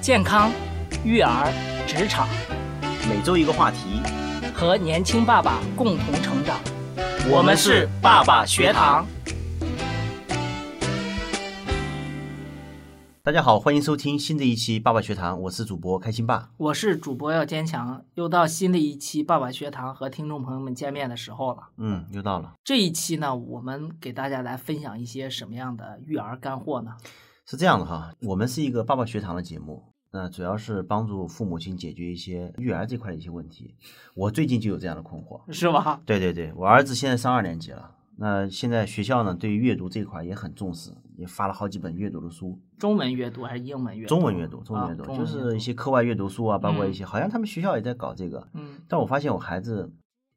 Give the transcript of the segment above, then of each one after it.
健康、育儿、职场，每周一个话题，和年轻爸爸共同成长。我们是爸爸学堂。大家好，欢迎收听新的一期爸爸学堂，我是主播开心爸。我是主播要坚强，又到新的一期爸爸学堂和听众朋友们见面的时候了。嗯，又到了。这一期呢，我们给大家来分享一些什么样的育儿干货呢？是这样的哈，我们是一个爸爸学堂的节目，那主要是帮助父母亲解决一些育儿这块的一些问题。我最近就有这样的困惑，是吗？对对对，我儿子现在上二年级了。那现在学校呢，对于阅读这块也很重视，也发了好几本阅读的书。中文阅读还是英文阅读？中文阅读，中文阅读，就是一些课外阅读书啊，包括一些，好像他们学校也在搞这个。嗯。但我发现我孩子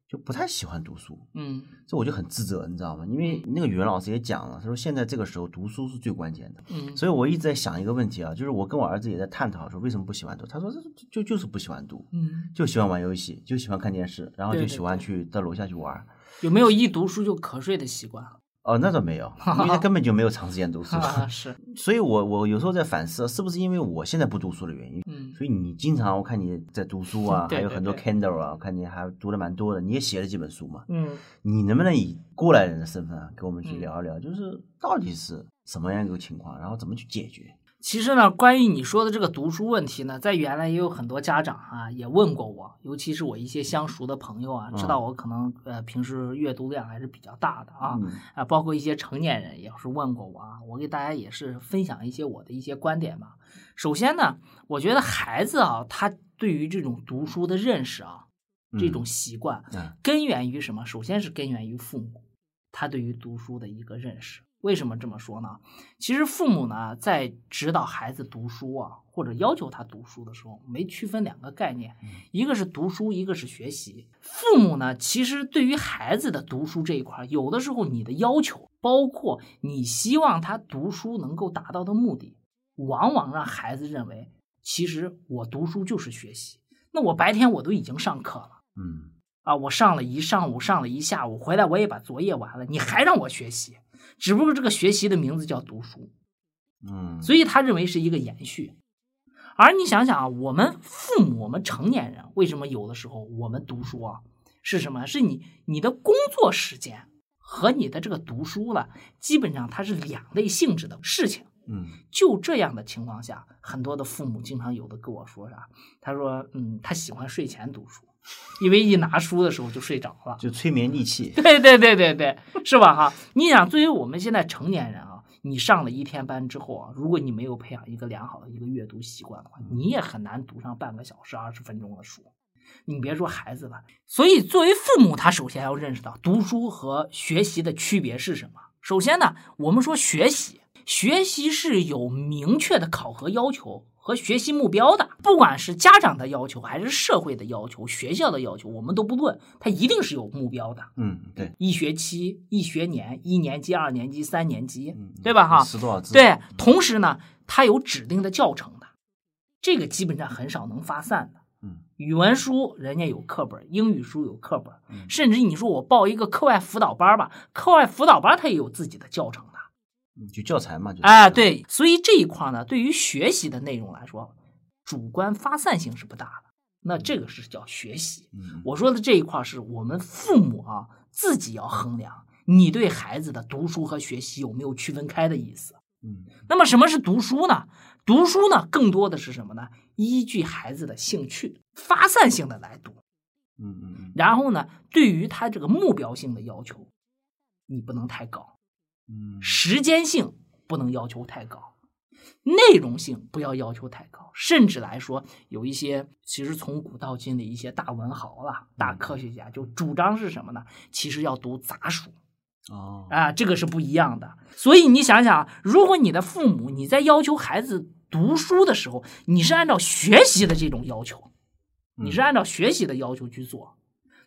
就不太喜欢读书。嗯。这我就很自责，你知道吗？因为那个语文老师也讲了，他说现在这个时候读书是最关键的。嗯。所以我一直在想一个问题啊，就是我跟我儿子也在探讨说为什么不喜欢读。他说就就是不喜欢读，嗯，就喜欢玩游戏，就喜欢看电视，然后就喜欢去到楼下去玩。有没有一读书就瞌睡的习惯？哦，那倒没有，因为他根本就没有长时间读书。是，所以我我有时候在反思，是不是因为我现在不读书的原因？嗯，所以你经常我看你在读书啊，还有很多 Kindle 啊，我看你还读的蛮多的，你也写了几本书嘛。嗯，你能不能以过来人的身份啊，跟我们去聊一聊，就是到底是什么样一个情况，然后怎么去解决？其实呢，关于你说的这个读书问题呢，在原来也有很多家长啊也问过我，尤其是我一些相熟的朋友啊，知道我可能呃平时阅读量还是比较大的啊啊，包括一些成年人也是问过我啊，我给大家也是分享一些我的一些观点吧。首先呢，我觉得孩子啊，他对于这种读书的认识啊，这种习惯，根源于什么？首先是根源于父母，他对于读书的一个认识。为什么这么说呢？其实父母呢，在指导孩子读书啊，或者要求他读书的时候，没区分两个概念，一个是读书，一个是学习。父母呢，其实对于孩子的读书这一块，有的时候你的要求，包括你希望他读书能够达到的目的，往往让孩子认为，其实我读书就是学习。那我白天我都已经上课了，嗯，啊，我上了一上午，上了一下午，回来我也把作业完了，你还让我学习？只不过这个学习的名字叫读书，嗯，所以他认为是一个延续。而你想想啊，我们父母，我们成年人，为什么有的时候我们读书啊，是什么？是你你的工作时间和你的这个读书了，基本上它是两类性质的事情。嗯，就这样的情况下，很多的父母经常有的跟我说啥？他说，嗯，他喜欢睡前读书。因为一拿书的时候就睡着了，就催眠利器。对对对对对，是吧？哈，你想，作为我们现在成年人啊，你上了一天班之后啊，如果你没有培养一个良好的一个阅读习惯的话，你也很难读上半个小时、二十分钟的书。你别说孩子了，所以作为父母，他首先要认识到读书和学习的区别是什么。首先呢，我们说学习，学习是有明确的考核要求。和学习目标的，不管是家长的要求，还是社会的要求，学校的要求，我们都不论，他一定是有目标的。嗯，对，一学期、一学年、一年级、二年级、三年级，对吧？哈，识多少字？对，同时呢，它有指定的教程的，这个基本上很少能发散的。嗯，语文书人家有课本，英语书有课本，甚至你说我报一个课外辅导班吧，课外辅导班它也有自己的教程。就教材嘛，就哎，对，所以这一块呢，对于学习的内容来说，主观发散性是不大的。那这个是叫学习。我说的这一块是我们父母啊自己要衡量，你对孩子的读书和学习有没有区分开的意思。嗯，那么什么是读书呢？读书呢，更多的是什么呢？依据孩子的兴趣，发散性的来读。嗯嗯嗯。然后呢，对于他这个目标性的要求，你不能太高。嗯，时间性不能要求太高，内容性不要要求太高，甚至来说，有一些其实从古到今的一些大文豪了、大科学家就主张是什么呢？其实要读杂书，哦，啊，这个是不一样的。所以你想想，如果你的父母你在要求孩子读书的时候，你是按照学习的这种要求，你是按照学习的要求去做。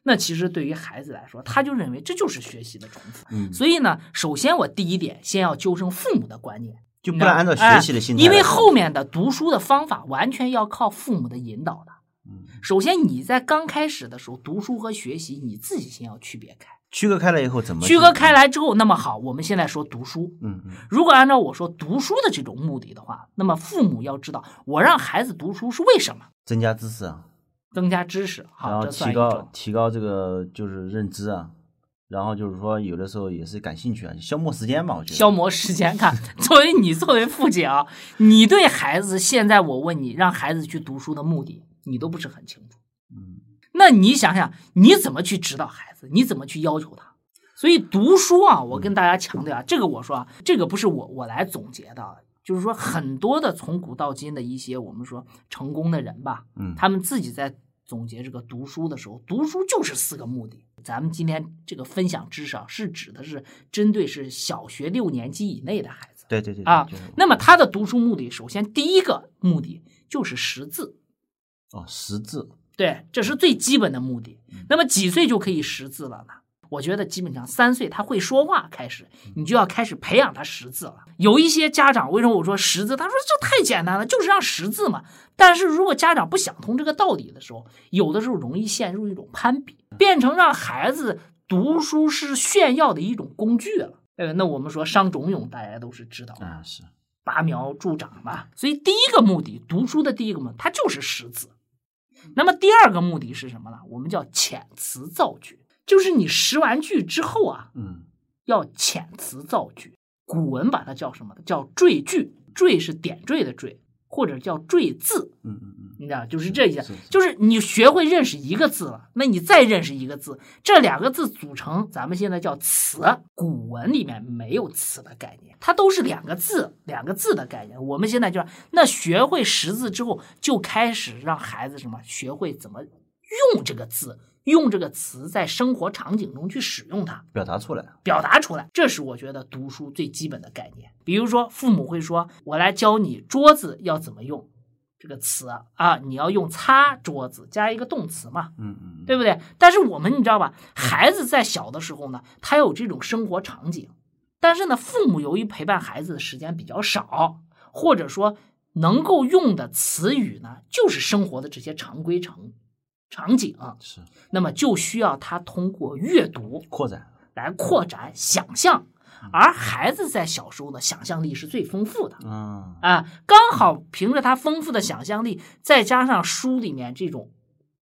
那其实对于孩子来说，他就认为这就是学习的重复。嗯，所以呢，首先我第一点先要纠正父母的观念，就不能按照学习的心态。因为后面的读书的方法完全要靠父母的引导的。嗯，首先你在刚开始的时候，读书和学习你自己先要区别开。区隔开来以后怎么？区隔开来之后，那么好，我们现在说读书。嗯嗯。如果按照我说读书的这种目的的话，那么父母要知道，我让孩子读书是为什么？增加知识啊。增加知识，然后提高提高这个就是认知啊。然后就是说，有的时候也是感兴趣啊，消磨时间嘛，我觉得。消磨时间，看 作为你作为父亲啊，你对孩子现在我问你，让孩子去读书的目的，你都不是很清楚。嗯。那你想想，你怎么去指导孩子？你怎么去要求他？所以读书啊，我跟大家强调啊，这个我说啊，这个不是我我来总结的，就是说很多的从古到今的一些我们说成功的人吧，嗯，他们自己在。总结这个读书的时候，读书就是四个目的。咱们今天这个分享知识啊，是指的是针对是小学六年级以内的孩子。对对对啊，那么他的读书目的，首先第一个目的就是识字。哦，识字。对，这是最基本的目的。那么几岁就可以识字了呢？我觉得基本上三岁他会说话开始，你就要开始培养他识字了。有一些家长为什么我说识字？他说这太简单了，就是让识字嘛。但是如果家长不想通这个道理的时候，有的时候容易陷入一种攀比，变成让孩子读书是炫耀的一种工具了。呃，那我们说伤仲永，大家都是知道啊，是拔苗助长嘛。所以第一个目的，读书的第一个目的，它就是识字。那么第二个目的是什么呢？我们叫遣词造句。就是你识完句之后啊，嗯，要遣词造句。古文把它叫什么？叫缀句。缀是点缀的缀，或者叫缀字。嗯嗯嗯，你知道，就是这些，就是你学会认识一个字了，那你再认识一个字，这两个字组成，咱们现在叫词。古文里面没有词的概念，它都是两个字，两个字的概念。我们现在就那学会识字之后，就开始让孩子什么，学会怎么用这个字。用这个词在生活场景中去使用它，表达出来，表达出来，这是我觉得读书最基本的概念。比如说，父母会说：“我来教你桌子要怎么用这个词啊，你要用擦桌子，加一个动词嘛，嗯嗯，对不对？”但是我们你知道吧，孩子在小的时候呢，他有这种生活场景，但是呢，父母由于陪伴孩子的时间比较少，或者说能够用的词语呢，就是生活的这些常规程。场景。是，那么就需要他通过阅读扩展。来扩展想象，而孩子在小时候的想象力是最丰富的，啊啊，刚好凭着他丰富的想象力，再加上书里面这种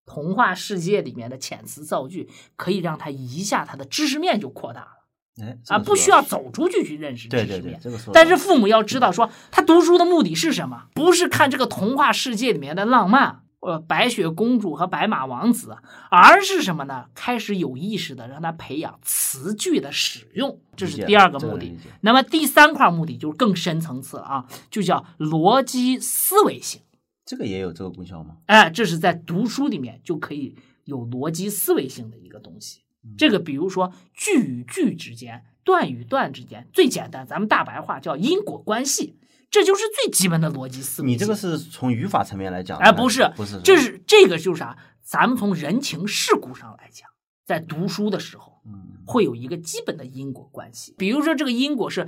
童话世界里面的遣词造句，可以让他一下他的知识面就扩大了，哎啊，不需要走出去去认识知识面，但是父母要知道说，他读书的目的是什么？不是看这个童话世界里面的浪漫。呃，白雪公主和白马王子，而是什么呢？开始有意识的让他培养词句的使用，这是第二个目的。那么第三块目的就是更深层次了啊，就叫逻辑思维性。这个也有这个功效吗？哎，这是在读书里面就可以有逻辑思维性的一个东西。这个比如说句与句之间、段与段之间，最简单，咱们大白话叫因果关系。这就是最基本的逻辑思维。你这个是从语法层面来讲，哎，不是，不是，这是这个就是啥？咱们从人情世故上来讲，在读书的时候，嗯，会有一个基本的因果关系。比如说，这个因果是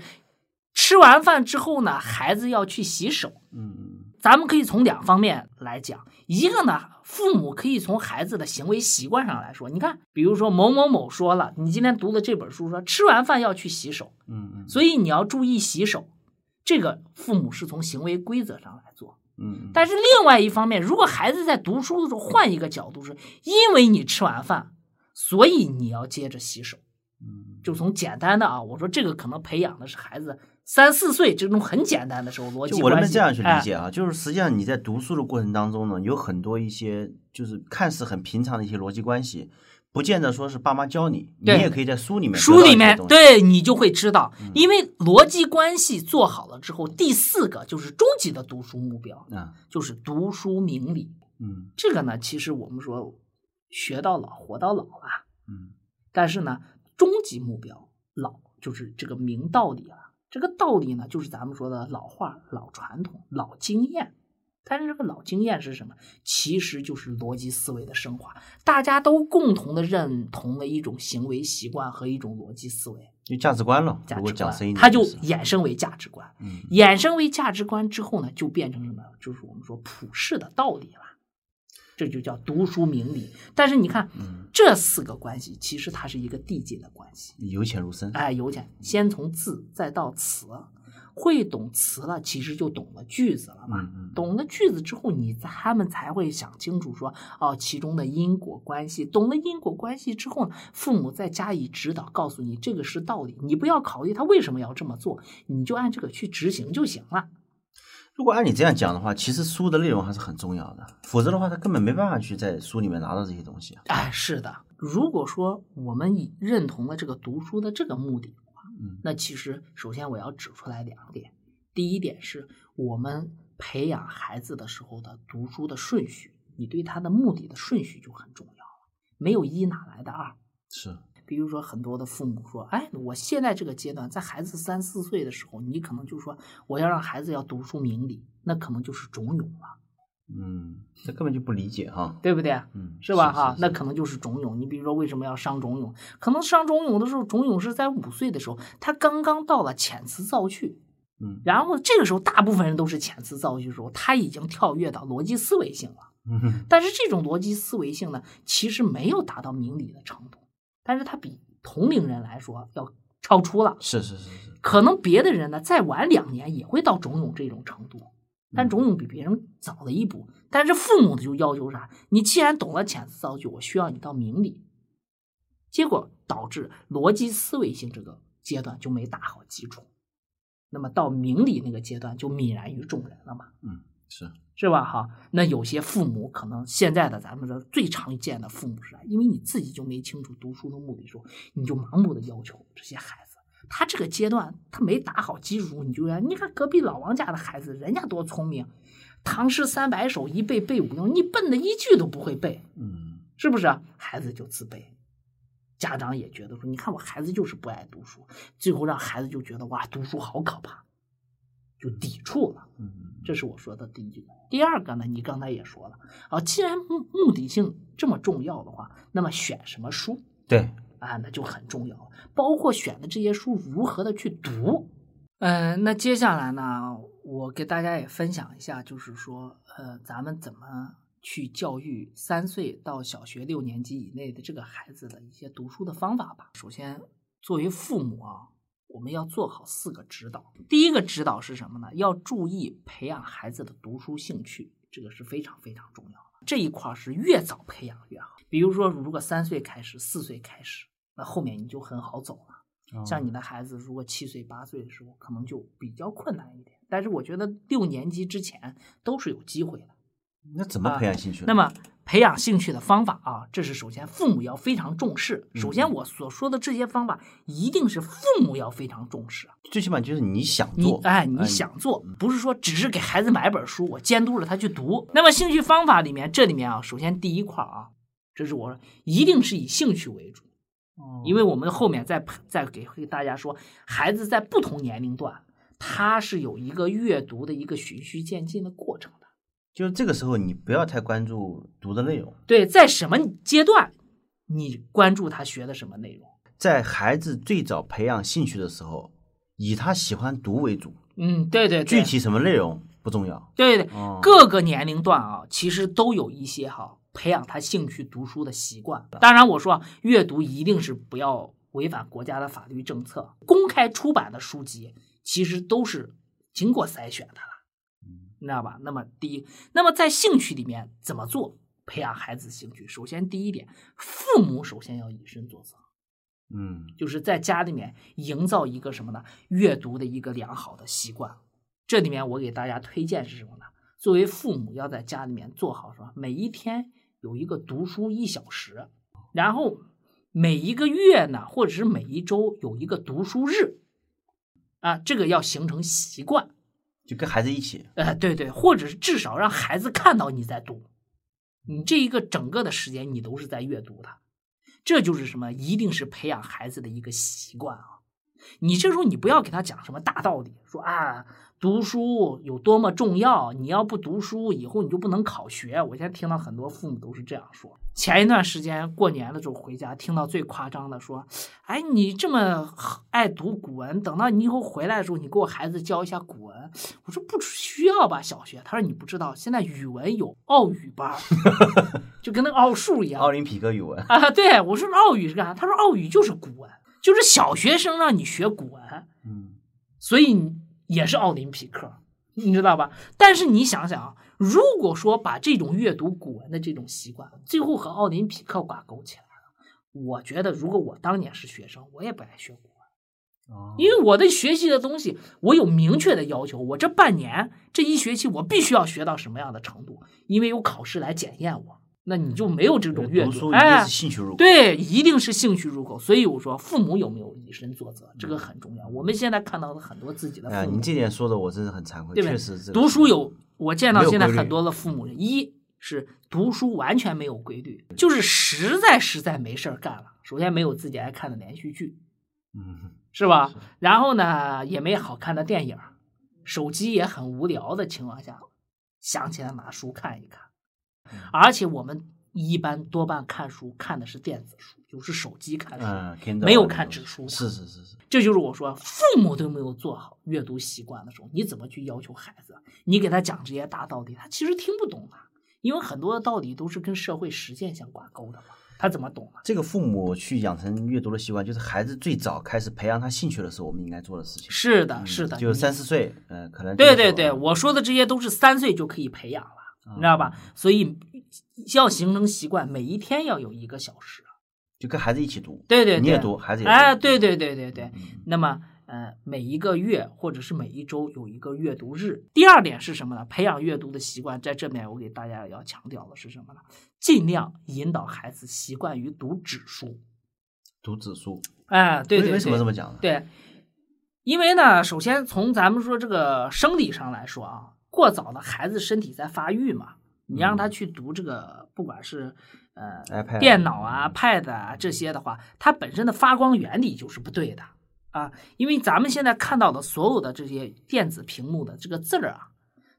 吃完饭之后呢，孩子要去洗手。嗯嗯，咱们可以从两方面来讲，一个呢，父母可以从孩子的行为习惯上来说。你看，比如说某某某说了，你今天读的这本书说吃完饭要去洗手，嗯嗯，所以你要注意洗手。这个父母是从行为规则上来做，嗯，但是另外一方面，如果孩子在读书的时候换一个角度，是因为你吃完饭，所以你要接着洗手，嗯，就从简单的啊，我说这个可能培养的是孩子三四岁这种很简单的时候逻辑我能这样去理解啊，就是实际上你在读书的过程当中呢，有很多一些就是看似很平常的一些逻辑关系。不见得说是爸妈教你，你也可以在书里面。书里面对你就会知道，因为逻辑关系做好了之后，第四个就是终极的读书目标嗯，就是读书明理。嗯，这个呢，其实我们说学到老，活到老啊。嗯，但是呢，终极目标老就是这个明道理了。这个道理呢，就是咱们说的老话、老传统、老经验。但是这个老经验是什么？其实就是逻辑思维的升华，大家都共同的认同了一种行为习惯和一种逻辑思维，就价值观了。价值观，它就衍生为价值观。嗯，衍生为价值观之后呢，就变成什么？就是我们说普世的道理了。这就叫读书明理。但是你看，这四个关系其实它是一个递进的关系，由浅入深。哎，由浅，先从字再到词。会懂词了，其实就懂了句子了嘛。懂了句子之后，你他们才会想清楚说，哦，其中的因果关系。懂了因果关系之后呢，父母再加以指导，告诉你这个是道理，你不要考虑他为什么要这么做，你就按这个去执行就行了。如果按你这样讲的话，其实书的内容还是很重要的，否则的话，他根本没办法去在书里面拿到这些东西。哎，是的。如果说我们以认同了这个读书的这个目的。那其实，首先我要指出来两点。第一点是我们培养孩子的时候的读书的顺序，你对他的目的的顺序就很重要了。没有一哪来的二？是。比如说，很多的父母说：“哎，我现在这个阶段，在孩子三四岁的时候，你可能就说我要让孩子要读书明理，那可能就是种勇了。”嗯，这根本就不理解哈，对不对？嗯，是吧？哈，那可能就是种勇。你比如说，为什么要伤种勇？可能伤种勇的时候，种勇是在五岁的时候，他刚刚到了遣词造句，嗯，然后这个时候，大部分人都是遣词造句的时候，他已经跳跃到逻辑思维性了。嗯，但是这种逻辑思维性呢，其实没有达到明理的程度，但是他比同龄人来说要超出了。是是是是，可能别的人呢，再晚两年也会到种勇这种程度。但种勇比别人早了一步，但是父母的就要求啥？你既然懂了遣词造句，我需要你到明理。结果导致逻辑思维性这个阶段就没打好基础，那么到明理那个阶段就泯然于众人了嘛？嗯，是是吧？哈，那有些父母可能现在的咱们的最常见的父母是啥？因为你自己就没清楚读书的目的时候，你就盲目的要求这些孩子。他这个阶段，他没打好基础，你就要你看隔壁老王家的孩子，人家多聪明，唐诗三百首一背背五六，你笨的一句都不会背，嗯，是不是？孩子就自卑，家长也觉得说，你看我孩子就是不爱读书，最后让孩子就觉得哇，读书好可怕，就抵触了。嗯，这是我说的第一个。第二个呢，你刚才也说了啊，既然目目的性这么重要的话，那么选什么书？对。啊，那就很重要，包括选的这些书如何的去读。嗯，那接下来呢，我给大家也分享一下，就是说，呃，咱们怎么去教育三岁到小学六年级以内的这个孩子的一些读书的方法吧。首先，作为父母啊，我们要做好四个指导。第一个指导是什么呢？要注意培养孩子的读书兴趣，这个是非常非常重要的。这一块是越早培养越好。比如说，如果三岁开始，四岁开始，那后面你就很好走了。像你的孩子，如果七岁八岁的时候，可能就比较困难一点。但是我觉得六年级之前都是有机会的。那怎么培养兴趣？那么培养兴趣的方法啊，这是首先父母要非常重视。首先我所说的这些方法，一定是父母要非常重视。最起码就是你想做，哎，你想做，不是说只是给孩子买本书，我监督着他去读。那么兴趣方法里面，这里面啊，首先第一块啊，这是我一定是以兴趣为主。因为我们后面再再给给大家说，孩子在不同年龄段，他是有一个阅读的一个循序渐进的过程的。就是这个时候，你不要太关注读的内容。对，在什么阶段，你关注他学的什么内容？在孩子最早培养兴趣的时候，以他喜欢读为主。嗯，对对。具体什么内容不重要。对对，各个年龄段啊，其实都有一些哈。培养他兴趣读书的习惯。当然，我说阅读一定是不要违反国家的法律政策。公开出版的书籍其实都是经过筛选的了，你知道吧？那么第一，那么在兴趣里面怎么做培养孩子兴趣？首先第一点，父母首先要以身作则，嗯，就是在家里面营造一个什么呢？阅读的一个良好的习惯。这里面我给大家推荐是什么呢？作为父母要在家里面做好什么？每一天。有一个读书一小时，然后每一个月呢，或者是每一周有一个读书日，啊，这个要形成习惯，就跟孩子一起，呃，对对，或者是至少让孩子看到你在读，你这一个整个的时间你都是在阅读的，这就是什么？一定是培养孩子的一个习惯啊！你这时候你不要给他讲什么大道理，说啊，读书有多么重要，你要不读书，以后你就不能考学。我现在听到很多父母都是这样说。前一段时间过年的时候回家，听到最夸张的说：“哎，你这么爱读古文，等到你以后回来的时候，你给我孩子教一下古文。”我说：“不需要吧，小学。”他说：“你不知道，现在语文有奥语班，就跟那个奥数一样。”奥林匹克语文啊，对我说：“奥语是干啥？”他说：“奥语就是古文，就是小学生让你学古文。”嗯，所以也是奥林匹克，你知道吧？但是你想想啊。如果说把这种阅读古文的这种习惯，最后和奥林匹克挂钩起来了，我觉得如果我当年是学生，我也不爱学古文，因为我的学习的东西，我有明确的要求，我这半年这一学期我必须要学到什么样的程度，因为有考试来检验我。那你就没有这种阅读，哎，兴趣入口，对，一定是兴趣入口。所以我说，父母有没有以身作则，这个很重要。我们现在看到的很多自己的父母，哎，你这点说的我真是很惭愧，确实，读书有。我见到现在很多的父母，一是读书完全没有规律，就是实在实在没事儿干了。首先没有自己爱看的连续剧，嗯，是吧？然后呢，也没好看的电影，手机也很无聊的情况下，想起来拿书看一看。而且我们一般多半看书看的是电子书，就是手机看书，没有看纸书。是是是是，这就是我说父母都没有做好阅读习惯的时候，你怎么去要求孩子？你给他讲这些大道理，他其实听不懂的，因为很多的道理都是跟社会实践相挂钩的嘛，他怎么懂啊？这个父母去养成阅读的习惯，就是孩子最早开始培养他兴趣的时候，我们应该做的事情。是的，是的，就三四岁，嗯，可能对对对，我说的这些都是三岁就可以培养了，你知道吧？所以。要形成习惯，每一天要有一个小时，就跟孩子一起读。对对，你也读，孩子也读哎，对对对对对。那么，呃，每一个月或者是每一周有一个阅读日。第二点是什么呢？培养阅读的习惯，在这面我给大家要强调的是什么呢？尽量引导孩子习惯于读纸书。读纸书。哎，对对。为什么这么讲呢？对，因为呢，首先从咱们说这个生理上来说啊，过早的孩子身体在发育嘛。你让他去读这个，不管是呃电脑啊、pad 啊这些的话，它本身的发光原理就是不对的啊。因为咱们现在看到的所有的这些电子屏幕的这个字儿啊，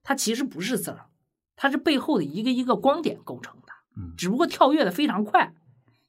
它其实不是字儿，它是背后的一个一个光点构成的。嗯，只不过跳跃的非常快，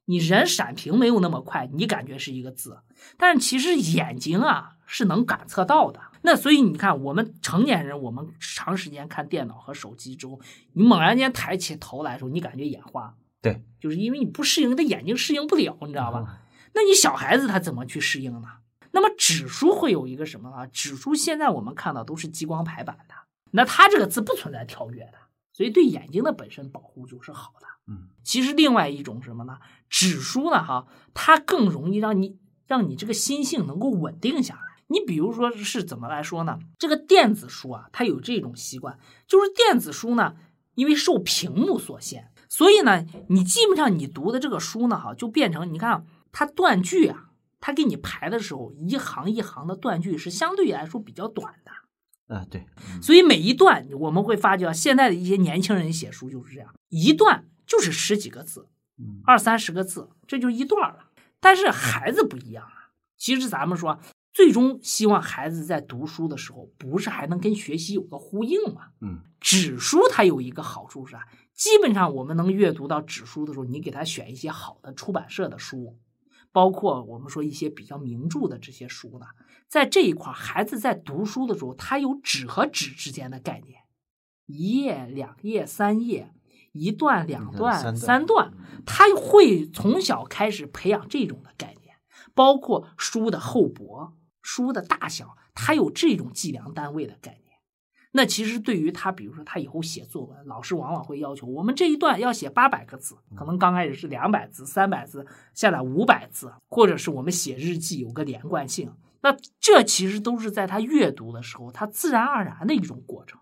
你人闪屏没有那么快，你感觉是一个字，但是其实眼睛啊是能感测到的。那所以你看，我们成年人，我们长时间看电脑和手机之后，你猛然间抬起头来的时候，你感觉眼花。对，就是因为你不适应，你的眼睛适应不了，你知道吧？那你小孩子他怎么去适应呢？那么指数会有一个什么呢？指数现在我们看到都是激光排版的，那它这个字不存在跳跃的，所以对眼睛的本身保护就是好的。嗯，其实另外一种什么呢？指数呢，哈，它更容易让你让你这个心性能够稳定下来。你比如说是怎么来说呢？这个电子书啊，它有这种习惯，就是电子书呢，因为受屏幕所限，所以呢，你基本上你读的这个书呢，哈，就变成你看它断句啊，它给你排的时候，一行一行的断句是相对来说比较短的。啊，对。所以每一段我们会发觉，现在的一些年轻人写书就是这样，一段就是十几个字，二三十个字，这就一段了。但是孩子不一样啊，其实咱们说。最终希望孩子在读书的时候，不是还能跟学习有个呼应吗？嗯，纸书它有一个好处是啥？基本上我们能阅读到纸书的时候，你给他选一些好的出版社的书，包括我们说一些比较名著的这些书呢，在这一块，孩子在读书的时候，他有纸和纸之间的概念，一页、两页、三页，一段、两段、三段，他会从小开始培养这种的概念，包括书的厚薄。书的大小，他有这种计量单位的概念。那其实对于他，比如说他以后写作文，老师往往会要求我们这一段要写八百个字，可能刚开始是两百字、三百字，下来五百字，或者是我们写日记有个连贯性。那这其实都是在他阅读的时候，他自然而然的一种过程。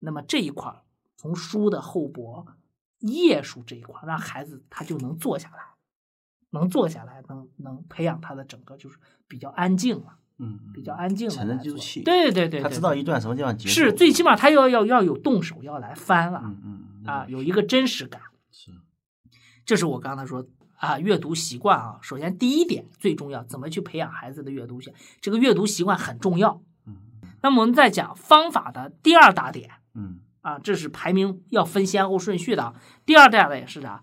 那么这一块从书的厚薄、页数这一块让孩子他就能坐下来，能坐下来，能能培养他的整个就是比较安静了。嗯，比较安静的，沉得住气。对对对，他知道一段什么地方结束。是，最起码他要要要有动手要来翻了。嗯嗯啊，有一个真实感。是，这是我刚才说啊，阅读习惯啊，首先第一点最重要，怎么去培养孩子的阅读习？这个阅读习惯很重要。嗯，那么我们再讲方法的第二大点，嗯啊，这是排名要分先后顺序的。第二大点是啥？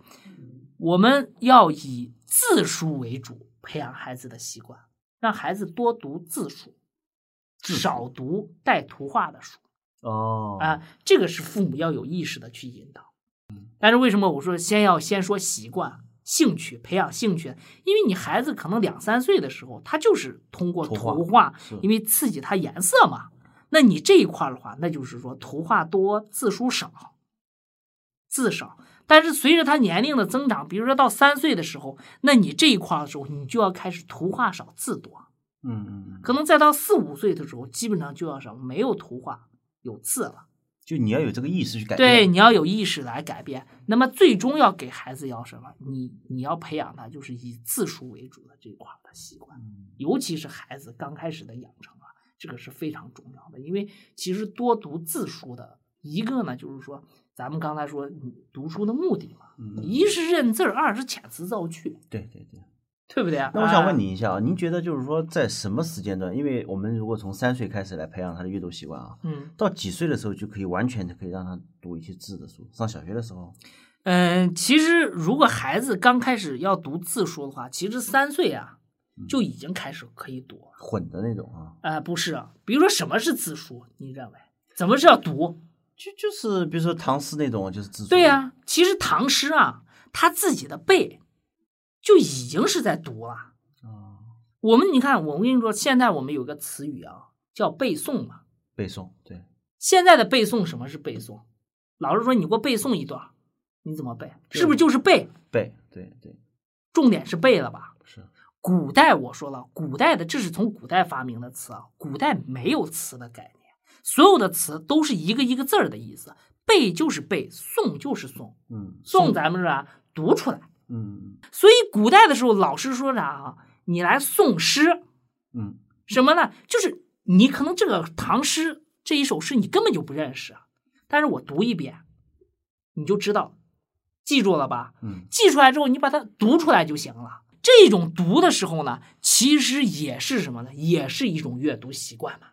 我们要以字书为主，培养孩子的习惯，让孩子多读字书，少读带图画的书。哦，啊，这个是父母要有意识的去引导。但是为什么我说先要先说习惯、兴趣，培养兴趣？因为你孩子可能两三岁的时候，他就是通过图画，因为刺激他颜色嘛。那你这一块的话，那就是说图画多，字书少，字少。但是随着他年龄的增长，比如说到三岁的时候，那你这一块的时候，你就要开始图画少，字多。嗯嗯，可能再到四五岁的时候，基本上就要什么没有图画。有字了，就你要有这个意识去改变。对，你要有意识来改变。那么最终要给孩子要什么？你你要培养他就是以字书为主的这一块的习惯，尤其是孩子刚开始的养成啊，这个是非常重要的。因为其实多读字书的一个呢，就是说咱们刚才说读书的目的嘛，一是认字儿，二是遣词造句。对对对。对不对？啊那我想问你一下啊，您觉得就是说，在什么时间段？因为我们如果从三岁开始来培养他的阅读习惯啊，嗯，到几岁的时候就可以完全的可以让他读一些字的书？上小学的时候？嗯，其实如果孩子刚开始要读字书的话，其实三岁啊就已经开始可以读混的那种啊。呃，不是，比如说什么是字书？你认为怎么是要读？就就是比如说唐诗那种，就是字书。对呀，其实唐诗啊，他自己的背。就已经是在读了。哦，我们你看，我跟你说，现在我们有个词语啊，叫背诵嘛。背诵，对。现在的背诵，什么是背诵？老师说你给我背诵一段，你怎么背？是不是就是背？背，对对。重点是背了吧？是。古代我说了，古代的这是从古代发明的词啊，古代没有词的概念，所有的词都是一个一个字儿的意思。背就是背，诵就是诵。嗯。诵咱们是吧？读出来。嗯，所以古代的时候，老师说啥啊？你来诵诗，嗯，什么呢？就是你可能这个唐诗这一首诗你根本就不认识，但是我读一遍，你就知道，记住了吧？嗯，记出来之后，你把它读出来就行了。这种读的时候呢，其实也是什么呢？也是一种阅读习惯嘛。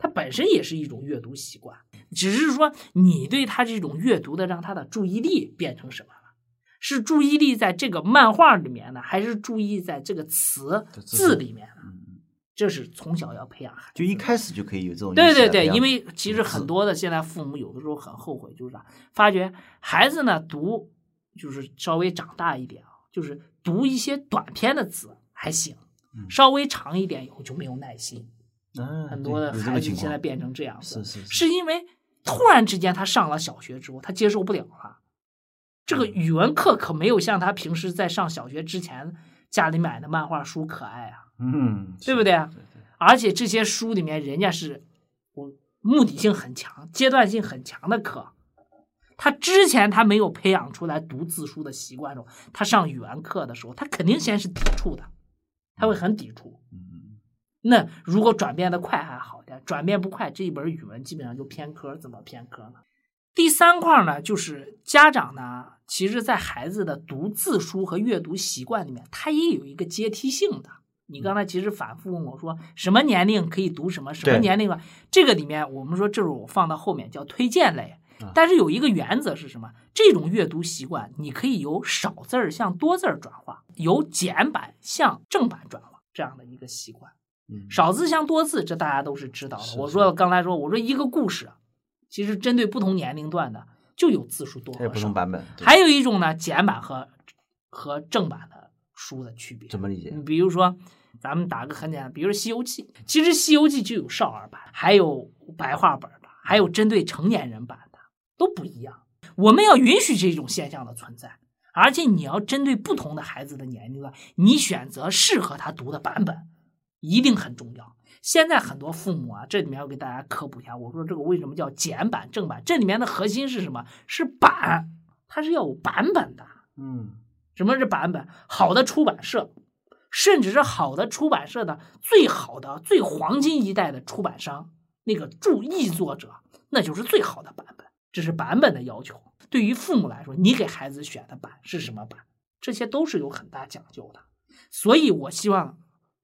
它本身也是一种阅读习惯，只是说你对他这种阅读的，让他的注意力变成什么了？是注意力在这个漫画里面呢，还是注意在这个词字里面呢？这是从小要培养孩子，就一开始就可以有这种。对对对，因为其实很多的现在父母有的时候很后悔，就是啥，发觉孩子呢读就是稍微长大一点啊，就是读一些短篇的字还行，稍微长一点以后就没有耐心。很多的孩子现在变成这样子，是是，是因为突然之间他上了小学之后，他接受不了了。这个语文课可没有像他平时在上小学之前家里买的漫画书可爱啊，嗯，对不对？而且这些书里面人家是，我目的性很强、阶段性很强的课，他之前他没有培养出来读字书的习惯的时候，他上语文课的时候，他肯定先是抵触的，他会很抵触。那如果转变的快还好点，转变不快，这一本语文基本上就偏科，怎么偏科呢？第三块呢，就是家长呢，其实，在孩子的读字书和阅读习惯里面，他也有一个阶梯性的。你刚才其实反复问我说，什么年龄可以读什么，什么年龄啊？这个里面，我们说这是我放到后面叫推荐类。但是有一个原则是什么？这种阅读习惯，你可以由少字儿向多字儿转化，由简版向正版转化这样的一个习惯。少字像多字，这大家都是知道的。我说刚才说，我说一个故事。其实针对不同年龄段的就有字数多和少，不同版本。还有一种呢，简版和和正版的书的区别。怎么理解？你比如说，咱们打个很简单，比如说《西游记》，其实《西游记》就有少儿版，还有白话本的，还有针对成年人版的，都不一样。我们要允许这种现象的存在，而且你要针对不同的孩子的年龄段，你选择适合他读的版本，一定很重要。现在很多父母啊，这里面要给大家科普一下。我说这个为什么叫简版正版？这里面的核心是什么？是版，它是要有版本的。嗯，什么是版本？好的出版社，甚至是好的出版社的最好的、最黄金一代的出版商，那个注译作者，那就是最好的版本。这是版本的要求。对于父母来说，你给孩子选的版是什么版？这些都是有很大讲究的。所以我希望。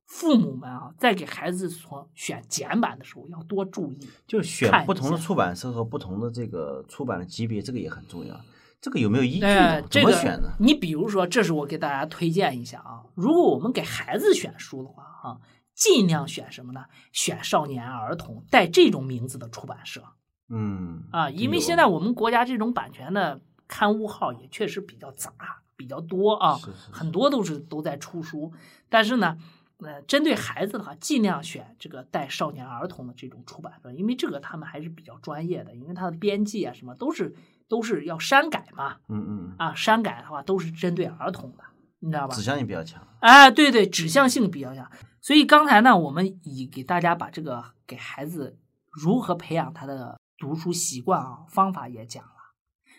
父母们啊，在给孩子所选简版的时候要多注意，就是选不同的出版社和不同的这个出版的级别，这个也很重要。这个有没有依据的？怎么选呢？你比如说，这是我给大家推荐一下啊。如果我们给孩子选书的话啊，尽量选什么呢？选少年儿童带这种名字的出版社。嗯啊，因为现在我们国家这种版权的刊物号也确实比较杂，比较多啊，很多都是都在出书。但是呢，呃，针对孩子的话，尽量选这个带少年儿童的这种出版社，因为这个他们还是比较专业的，因为它的编辑啊什么都是。都是要删改嘛，嗯嗯啊，删改的话都是针对儿童的，你知道吧？指向性比较强。哎，对对，指向性比较强。所以刚才呢，我们以给大家把这个给孩子如何培养他的读书习惯啊方法也讲了。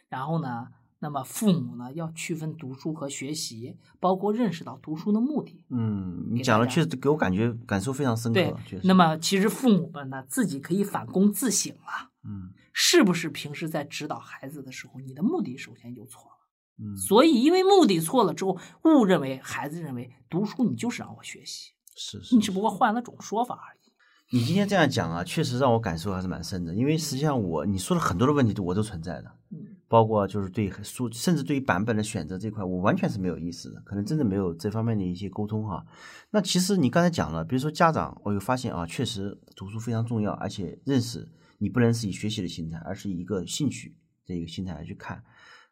然后呢，那么父母呢要区分读书和学习，包括认识到读书的目的。嗯，你讲的确实给我感觉感受非常深刻。对，那么其实父母们呢自己可以反躬自省了。嗯。是不是平时在指导孩子的时候，你的目的首先就错了？嗯，所以因为目的错了之后，误认为孩子认为读书你就是让我学习，是是，你只不过换了种说法而已。你今天这样讲啊，确实让我感受还是蛮深的。因为实际上我你说的很多的问题我都存在的，嗯，包括就是对书，甚至对于版本的选择这块，我完全是没有意识的，可能真的没有这方面的一些沟通哈。那其实你刚才讲了，比如说家长，我又发现啊，确实读书非常重要，而且认识。你不能是以学习的心态，而是以一个兴趣的一个心态来去看。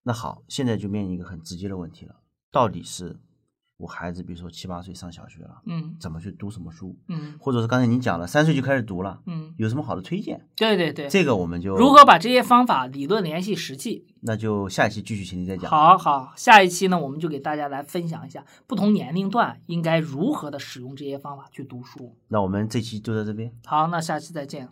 那好，现在就面临一个很直接的问题了：到底是我孩子，比如说七八岁上小学了，嗯，怎么去读什么书？嗯，或者是刚才您讲了，三岁就开始读了，嗯，有什么好的推荐？对对对，这个我们就如何把这些方法理论联系实际？那就下一期继续，请您再讲。好好，下一期呢，我们就给大家来分享一下不同年龄段应该如何的使用这些方法去读书。那我们这期就在这边。好，那下期再见。